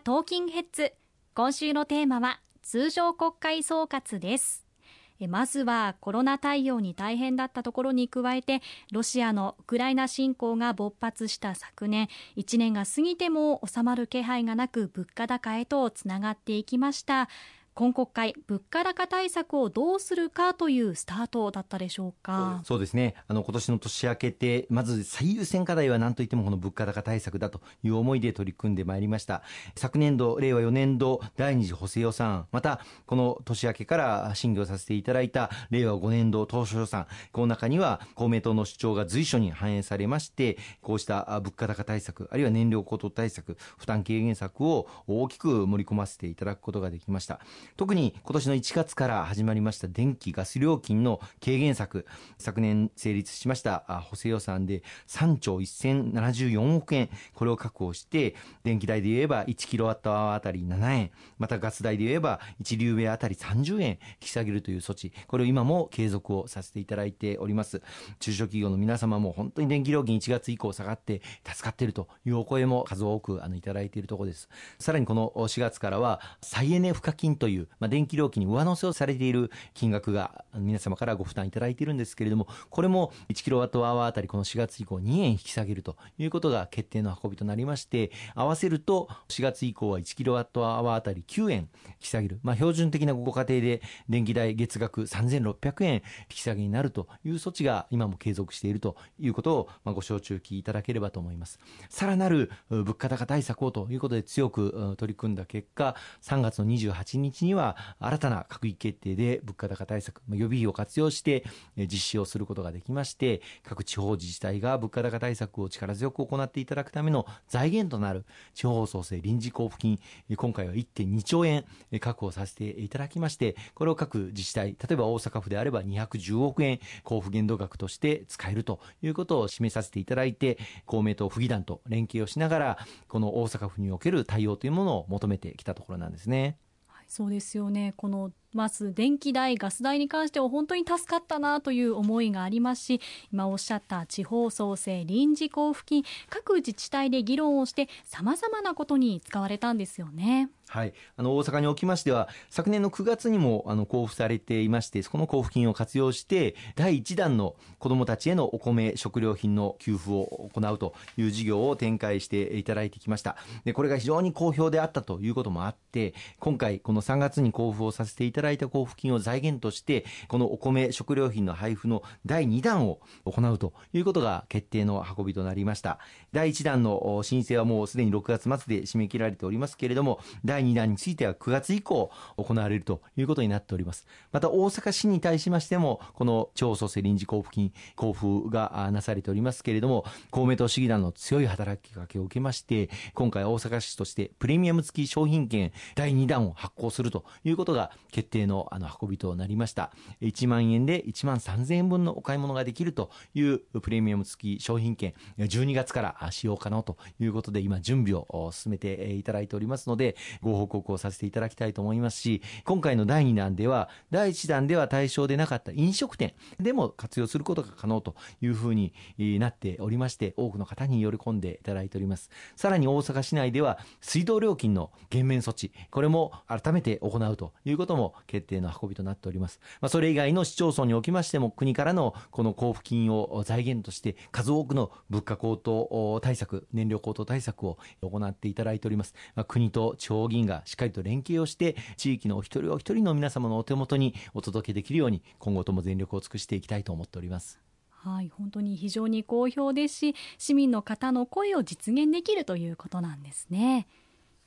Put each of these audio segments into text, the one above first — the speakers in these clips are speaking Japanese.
トーキンヘッズ。今週のテーマは通常国会総括です。まずはコロナ対応に大変だったところに加えてロシアのウクライナ侵攻が勃発した昨年1年が過ぎても収まる気配がなく物価高へとつながっていきました。今国会物価高対策をどうするかというスタートだったでしょうか。そうですね。あの今年の年明けてまず最優先課題は何といってもこの物価高対策だという思いで取り組んでまいりました。昨年度令和4年度第二次補正予算またこの年明けから審議をさせていただいた令和5年度当初予算この中には公明党の主張が随所に反映されましてこうした物価高対策あるいは燃料高騰対策負担軽減策を大きく盛り込ませていただくことができました。特に今年の1月から始まりました電気・ガス料金の軽減策昨年成立しました補正予算で3兆1074億円これを確保して電気代で言えば1キロワットアワーあたり7円またガス代で言えば1リュウベあたり30円引き下げるという措置これを今も継続をさせていただいております。中小企業の皆様も本当に電気料金1月以降下がって助かっているというお声も数多くあのいただいているところです。さらにこの4月からは再エネ賦課金という、まあ、電気料金に上乗せをされている金額が皆様からご負担いただいているんですけれども、これも1キロワットアワーあたりこの4月以降2円引き下げるということが決定の運びとなりまして、合わせると4月以降は1キロワットアワーあたり9円引き下げる。まあ、標準的なご家庭で電気代月額3600円引き下げになるという措置が今も継続しているということを、まあ、ご承知きいただければと思います。さらなる物価高対策をということで強く取り組んだ結果、3月の28日には新たな閣議決定で物価高対策、予備費を活用して実施をすることができまして、各地方自治体が物価高対策を力強く行っていただくための財源となる地方創生臨時交付金、今回は1.2兆円確保させていただきまして、これを各自治体、例えば大阪府であれば210億円交付限度額として使えるということを示させていただいて、公明党府議団と連携をしながら、この大阪府における対応というものを求めてきたところなんですね。そうですよねこのまず電気代、ガス代に関しては本当に助かったなという思いがありますし今おっしゃった地方創生臨時交付金各自治体で議論をしてさまざまなことに使われたんですよね。はい、あの大阪におきましては昨年の9月にもあの交付されていましてこの交付金を活用して第1弾の子どもたちへのお米食料品の給付を行うという事業を展開していただいてきました。でこれが非常に好評であったということもあって今回この3月に交付をさせていただいた交付金を財源としてこのお米食料品の配布の第2弾を行うということが決定の運びとなりました。第1弾の申請はもうすでに6月末で締め切られておりますけれども第2弾については9月以降行われるということになっております。また大阪市に対しましても、この地方創生臨時交付金交付がなされておりますけれども、公明党市議団の強い働きかけを受けまして、今回大阪市としてプレミアム付き商品券第2弾を発行するということが決定のあの運びとなりました。1万円で1万3000円分のお買い物ができるというプレミアム付き商品券、12月から使用可能ということで、今準備を進めていただいておりますので、ご報告をさせていただきたいと思いますし、今回の第2弾では、第1弾では対象でなかった飲食店でも活用することが可能というふうになっておりまして、多くの方に喜んでいただいております。さらに大阪市内では、水道料金の減免措置、これも改めて行うということも決定の運びとなっております。まあ、それ以外の市町村におきましても、国からのこの交付金を財源として、数多くの物価高騰対策、燃料高騰対策を行っていただいております。まあ、国と地方議員がしっかりと連携をして地域のお一人お一人の皆様のお手元にお届けできるように今後とも全力を尽くしていきたいと思っております。はい、本当に非常に好評ですし市民の方の声を実現できるということなんですね。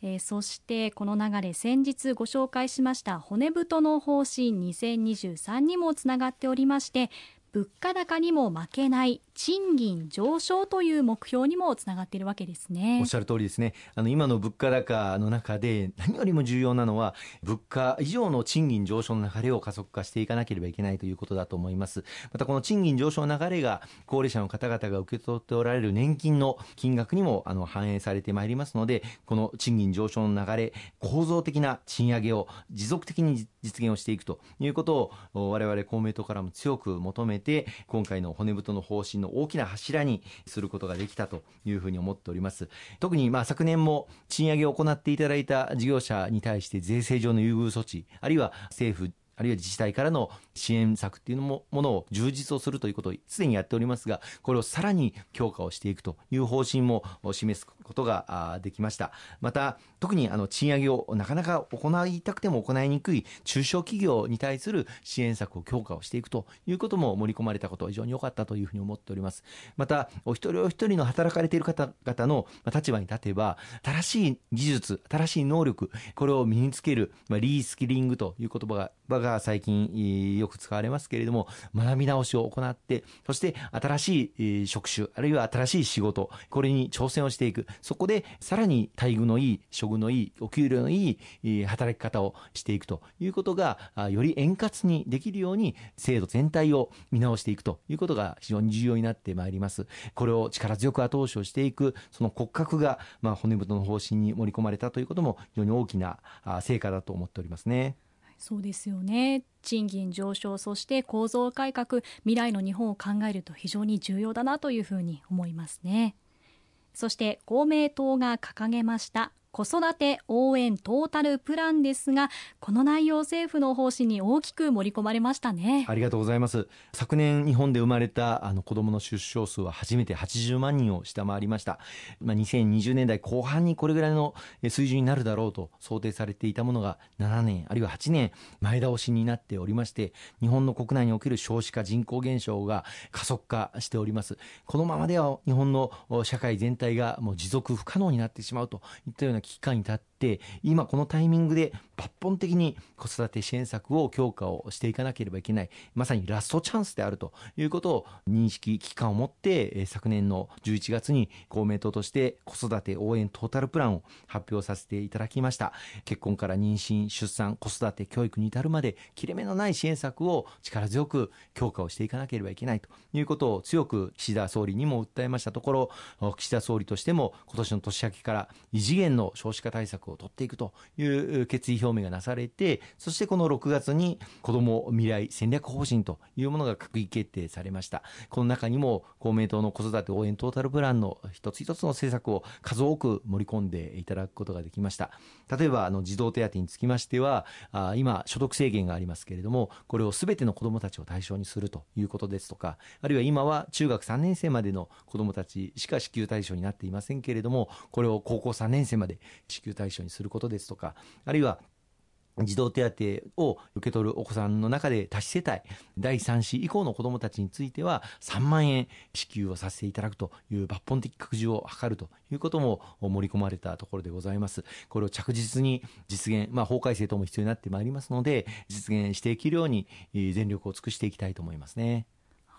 えー、そしてこの流れ先日ご紹介しました骨太の方針2023にもつながっておりまして物価高にも負けない賃金上昇という目標にもつながっているわけですね。おっしゃる通りですね。あの今の物価高の中で何よりも重要なのは物価以上の賃金上昇の流れを加速化していかなければいけないということだと思います。またこの賃金上昇の流れが高齢者の方々が受け取っておられる年金の金額にもあの反映されてまいりますのでこの賃金上昇の流れ構造的な賃上げを持続的に実現をしていくということを我々公明党からも強く求めて今回の骨太の方針の大きな柱にすることができたというふうに思っております。特にまあ昨年も賃上げを行っていただいた事業者に対して税制上の優遇措置あるいは政府あるいは自治体からの支援策っていうのもものを充実をするということをすでにやっておりますがこれをさらに強化をしていくという方針も示すことができました。また特にあの賃上げをなかなか行いたくても行いにくい中小企業に対する支援策を強化をしていくということも盛り込まれたことは非常に良かったというふうに思っております。またお一人お一人の働かれている方々の立場に立てば新しい技術新しい能力これを身につける、まあ、リースキリングという言葉が場が最近よく使われますけれども学び直しを行ってそして新しい職種あるいは新しい仕事これに挑戦をしていくそこでさらに待遇のいい処遇のいいお給料のいい働き方をしていくということがより円滑にできるように制度全体を見直していくということが非常に重要になってまいりますこれを力強く後押しをしていくその骨格が、まあ、骨太の方針に盛り込まれたということも非常に大きな成果だと思っておりますね。そうですよね。賃金上昇そして構造改革未来の日本を考えると非常に重要だなというふうに思いますね。そして公明党が掲げました子育て応援トータルプランですがこの内容政府の方針に大きく盛り込まれましたね。ありがとうございます。昨年日本で生まれたあの子どもの出生数は初めて80万人を下回りました、まあ、2020年代後半にこれぐらいの水準になるだろうと想定されていたものが7年あるいは8年前倒しになっておりまして日本の国内における少子化人口減少が加速化しております。このままでは日本の社会全体がもう持続不可能になってしまうといったようなな危機感に立って今このタイミングで抜本的に子育て支援策を強化をしていかなければいけない。まさにラストチャンスであるということを認識危機感を持って昨年の11月に公明党として子育て応援トータルプランを発表させていただきました。結婚から妊娠出産子育て教育に至るまで切れ目のない支援策を力強く強化をしていかなければいけないということを強く岸田総理にも訴えましたところ岸田総理としても今年の年明けから異次元の少子化対策を取っていくという決意表明がなされてそしてこの6月に子ども未来戦略方針というものが閣議決定されました。この中にも公明党の子育て応援トータルプランの一つ一つの政策を数多く盛り込んでいただくことができました。例えばあの児童手当につきましてはあ今所得制限がありますけれどもこれをすべての子どもたちを対象にするということですとかあるいは今は中学3年生までの子どもたちしか支給対象になっていませんけれどもこれを高校3年生まで支給対象にすることですとかあるいは児童手当を受け取るお子さんの中で多子世帯第3子以降の子どもたちについては3万円支給をさせていただくという抜本的拡充を図るということも盛り込まれたところでございますこれを着実に実現、まあ、法改正等も必要になってまいりますので実現していけるように全力を尽くしていきたいと思いますね。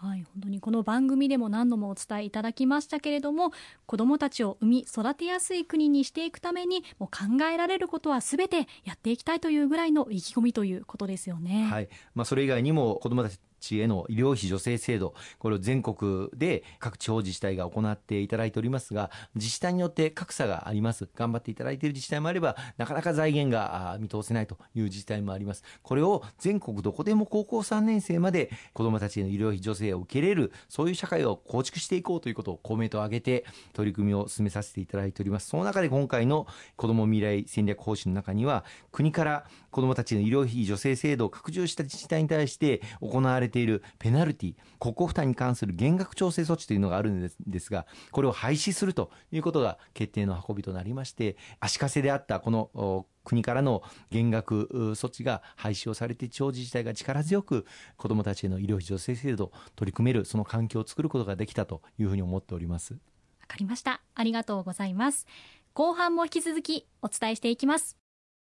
はい、本当にこの番組でも何度もお伝えいただきましたけれども子どもたちを産み育てやすい国にしていくためにもう考えられることはすべてやっていきたいというぐらいの意気込みということですよね。はいまあ、それ以外にも子どもたち地への医療費助成制度、これを全国で各地方自治体が行っていただいておりますが、自治体によって格差があります。頑張っていただいている自治体もあれば、なかなか財源が見通せないという自治体もあります。これを全国どこでも高校3年生まで子どもたちへの医療費助成を受けれる、そういう社会を構築していこうということを公明党を挙げて取り組みを進めさせていただいております。その中で今回の子ども未来戦略方針の中には、国から子どもたちの医療費助成制度を拡充した自治体に対して行われているペナルティ国庫負担に関する減額調整措置というのがあるんですがこれを廃止するということが決定の運びとなりまして足かせであったこの国からの減額措置が廃止をされて地方自治体が力強く子どもたちへの医療費助成制度を取り組めるその環境を作ることができたというふうに思っております。わかりました。ありがとうございます。後半も引き続きお伝えしていきます。